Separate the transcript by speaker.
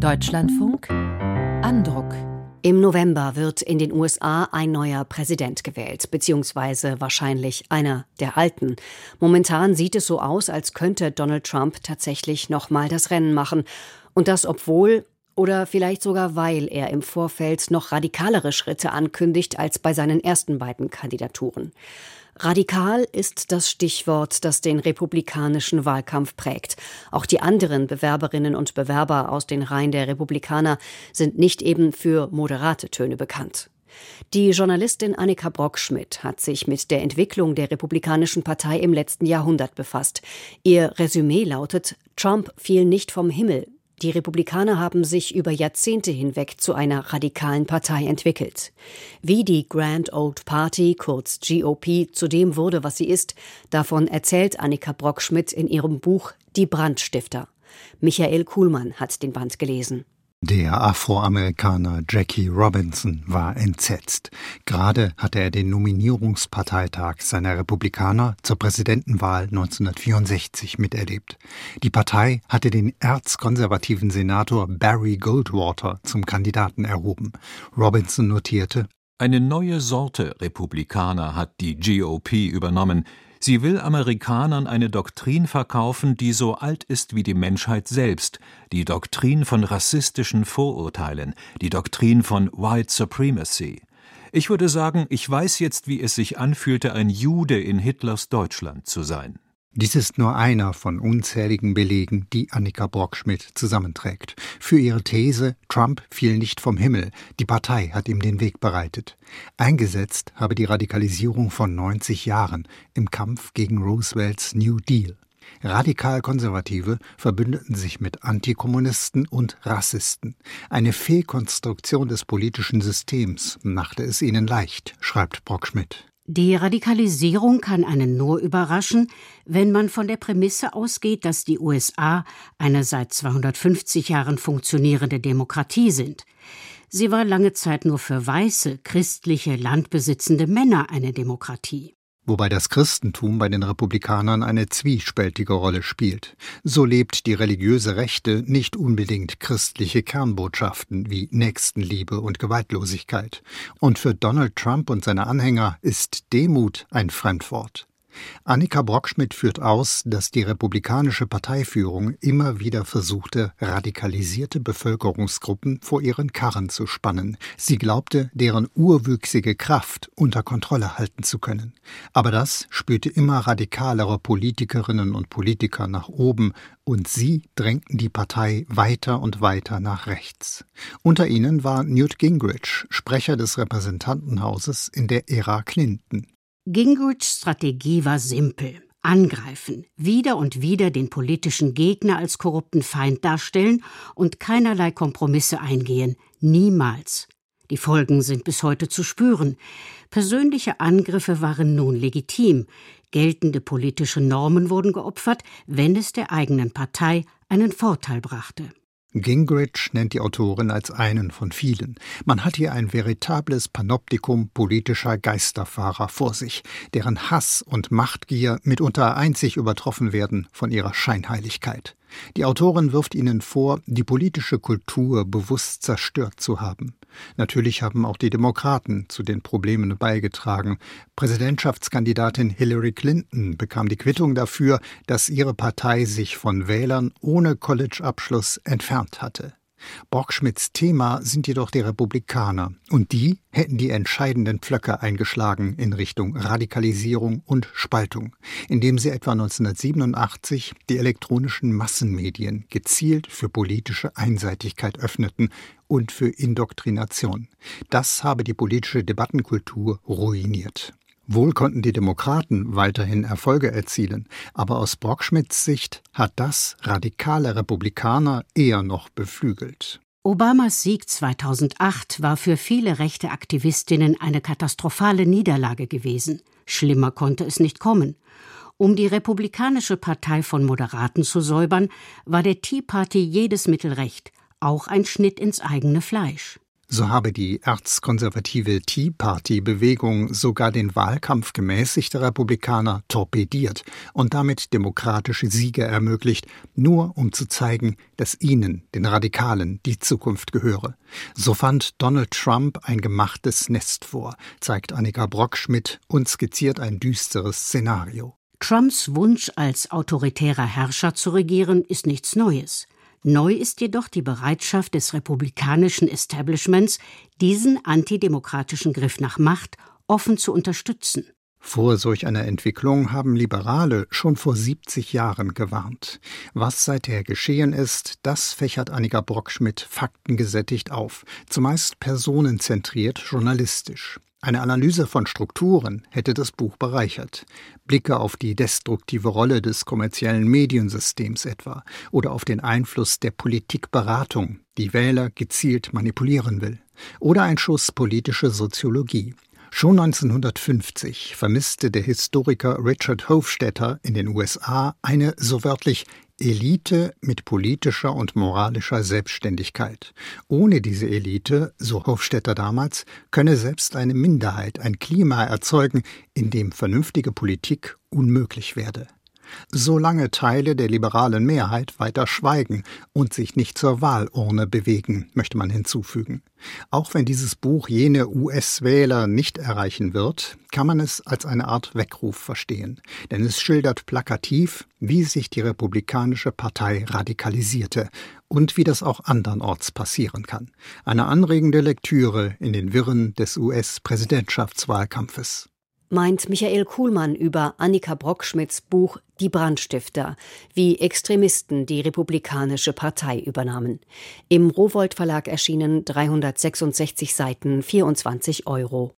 Speaker 1: Deutschlandfunk Andruck
Speaker 2: im November wird in den USA ein neuer Präsident gewählt, beziehungsweise wahrscheinlich einer der alten. Momentan sieht es so aus, als könnte Donald Trump tatsächlich nochmal das Rennen machen. Und das obwohl oder vielleicht sogar weil er im Vorfeld noch radikalere Schritte ankündigt als bei seinen ersten beiden Kandidaturen. Radikal ist das Stichwort, das den republikanischen Wahlkampf prägt. Auch die anderen Bewerberinnen und Bewerber aus den Reihen der Republikaner sind nicht eben für moderate Töne bekannt. Die Journalistin Annika Brockschmidt hat sich mit der Entwicklung der Republikanischen Partei im letzten Jahrhundert befasst. Ihr Resümee lautet Trump fiel nicht vom Himmel, die Republikaner haben sich über Jahrzehnte hinweg zu einer radikalen Partei entwickelt. Wie die Grand Old Party, kurz GOP, zu dem wurde, was sie ist, davon erzählt Annika Brockschmidt in ihrem Buch Die Brandstifter. Michael Kuhlmann hat den Band gelesen.
Speaker 3: Der Afroamerikaner Jackie Robinson war entsetzt. Gerade hatte er den Nominierungsparteitag seiner Republikaner zur Präsidentenwahl 1964 miterlebt. Die Partei hatte den erzkonservativen Senator Barry Goldwater zum Kandidaten erhoben. Robinson notierte,
Speaker 4: eine neue Sorte Republikaner hat die GOP übernommen, Sie will Amerikanern eine Doktrin verkaufen, die so alt ist wie die Menschheit selbst, die Doktrin von rassistischen Vorurteilen, die Doktrin von White Supremacy. Ich würde sagen, ich weiß jetzt, wie es sich anfühlte, ein Jude in Hitlers Deutschland zu sein.
Speaker 3: Dies ist nur einer von unzähligen Belegen, die Annika Brockschmidt zusammenträgt. Für ihre These, Trump fiel nicht vom Himmel, die Partei hat ihm den Weg bereitet. Eingesetzt habe die Radikalisierung von 90 Jahren im Kampf gegen Roosevelts New Deal. Radikal-Konservative verbündeten sich mit Antikommunisten und Rassisten. Eine Fehlkonstruktion des politischen Systems machte es ihnen leicht, schreibt Brockschmidt.
Speaker 5: Die Radikalisierung kann einen nur überraschen, wenn man von der Prämisse ausgeht, dass die USA eine seit 250 Jahren funktionierende Demokratie sind. Sie war lange Zeit nur für weiße, christliche, landbesitzende Männer eine Demokratie
Speaker 3: wobei das Christentum bei den Republikanern eine zwiespältige Rolle spielt. So lebt die religiöse Rechte nicht unbedingt christliche Kernbotschaften wie Nächstenliebe und Gewaltlosigkeit. Und für Donald Trump und seine Anhänger ist Demut ein Fremdwort. Annika Brockschmidt führt aus, dass die republikanische Parteiführung immer wieder versuchte, radikalisierte Bevölkerungsgruppen vor ihren Karren zu spannen. Sie glaubte, deren urwüchsige Kraft unter Kontrolle halten zu können. Aber das spürte immer radikalere Politikerinnen und Politiker nach oben, und sie drängten die Partei weiter und weiter nach rechts. Unter ihnen war Newt Gingrich, Sprecher des Repräsentantenhauses in der Ära Clinton.
Speaker 5: Gingrichs Strategie war simpel. Angreifen, wieder und wieder den politischen Gegner als korrupten Feind darstellen und keinerlei Kompromisse eingehen. Niemals. Die Folgen sind bis heute zu spüren. Persönliche Angriffe waren nun legitim. Geltende politische Normen wurden geopfert, wenn es der eigenen Partei einen Vorteil brachte.
Speaker 3: Gingrich nennt die Autorin als einen von vielen. Man hat hier ein veritables Panoptikum politischer Geisterfahrer vor sich, deren Hass und Machtgier mitunter einzig übertroffen werden von ihrer Scheinheiligkeit. Die Autorin wirft ihnen vor, die politische Kultur bewusst zerstört zu haben. Natürlich haben auch die Demokraten zu den Problemen beigetragen. Präsidentschaftskandidatin Hillary Clinton bekam die Quittung dafür, dass ihre Partei sich von Wählern ohne College-Abschluss entfernt hatte. Brockschmidts Thema sind jedoch die Republikaner, und die hätten die entscheidenden Pflöcke eingeschlagen in Richtung Radikalisierung und Spaltung, indem sie etwa 1987 die elektronischen Massenmedien gezielt für politische Einseitigkeit öffneten und für Indoktrination. Das habe die politische Debattenkultur ruiniert. Wohl konnten die Demokraten weiterhin Erfolge erzielen, aber aus Brockschmidts Sicht hat das radikale Republikaner eher noch beflügelt.
Speaker 5: Obamas Sieg 2008 war für viele rechte Aktivistinnen eine katastrophale Niederlage gewesen. Schlimmer konnte es nicht kommen. Um die Republikanische Partei von Moderaten zu säubern, war der Tea Party jedes Mittel recht, auch ein Schnitt ins eigene Fleisch.
Speaker 3: So habe die erzkonservative Tea Party-Bewegung sogar den Wahlkampf gemäßigter Republikaner torpediert und damit demokratische Siege ermöglicht, nur um zu zeigen, dass ihnen, den Radikalen, die Zukunft gehöre. So fand Donald Trump ein gemachtes Nest vor, zeigt Annika Brockschmidt und skizziert ein düsteres Szenario.
Speaker 5: Trumps Wunsch, als autoritärer Herrscher zu regieren, ist nichts Neues. Neu ist jedoch die Bereitschaft des republikanischen Establishments, diesen antidemokratischen Griff nach Macht offen zu unterstützen.
Speaker 3: Vor solch einer Entwicklung haben Liberale schon vor 70 Jahren gewarnt. Was seither geschehen ist, das fächert Annika Brockschmidt faktengesättigt auf, zumeist personenzentriert journalistisch. Eine Analyse von Strukturen hätte das Buch bereichert. Blicke auf die destruktive Rolle des kommerziellen Mediensystems etwa oder auf den Einfluss der Politikberatung, die Wähler gezielt manipulieren will. Oder ein Schuss politische Soziologie. Schon 1950 vermisste der Historiker Richard Hofstetter in den USA eine so wörtlich Elite mit politischer und moralischer Selbstständigkeit. Ohne diese Elite, so Hofstetter damals, könne selbst eine Minderheit ein Klima erzeugen, in dem vernünftige Politik unmöglich werde solange Teile der liberalen Mehrheit weiter schweigen und sich nicht zur Wahlurne bewegen, möchte man hinzufügen. Auch wenn dieses Buch jene US-Wähler nicht erreichen wird, kann man es als eine Art Weckruf verstehen, denn es schildert plakativ, wie sich die Republikanische Partei radikalisierte und wie das auch andernorts passieren kann. Eine anregende Lektüre in den Wirren des US-Präsidentschaftswahlkampfes
Speaker 2: meint Michael Kuhlmann über Annika Brockschmidts Buch Die Brandstifter, wie Extremisten die Republikanische Partei übernahmen. Im Rowold Verlag erschienen 366 Seiten, 24 Euro.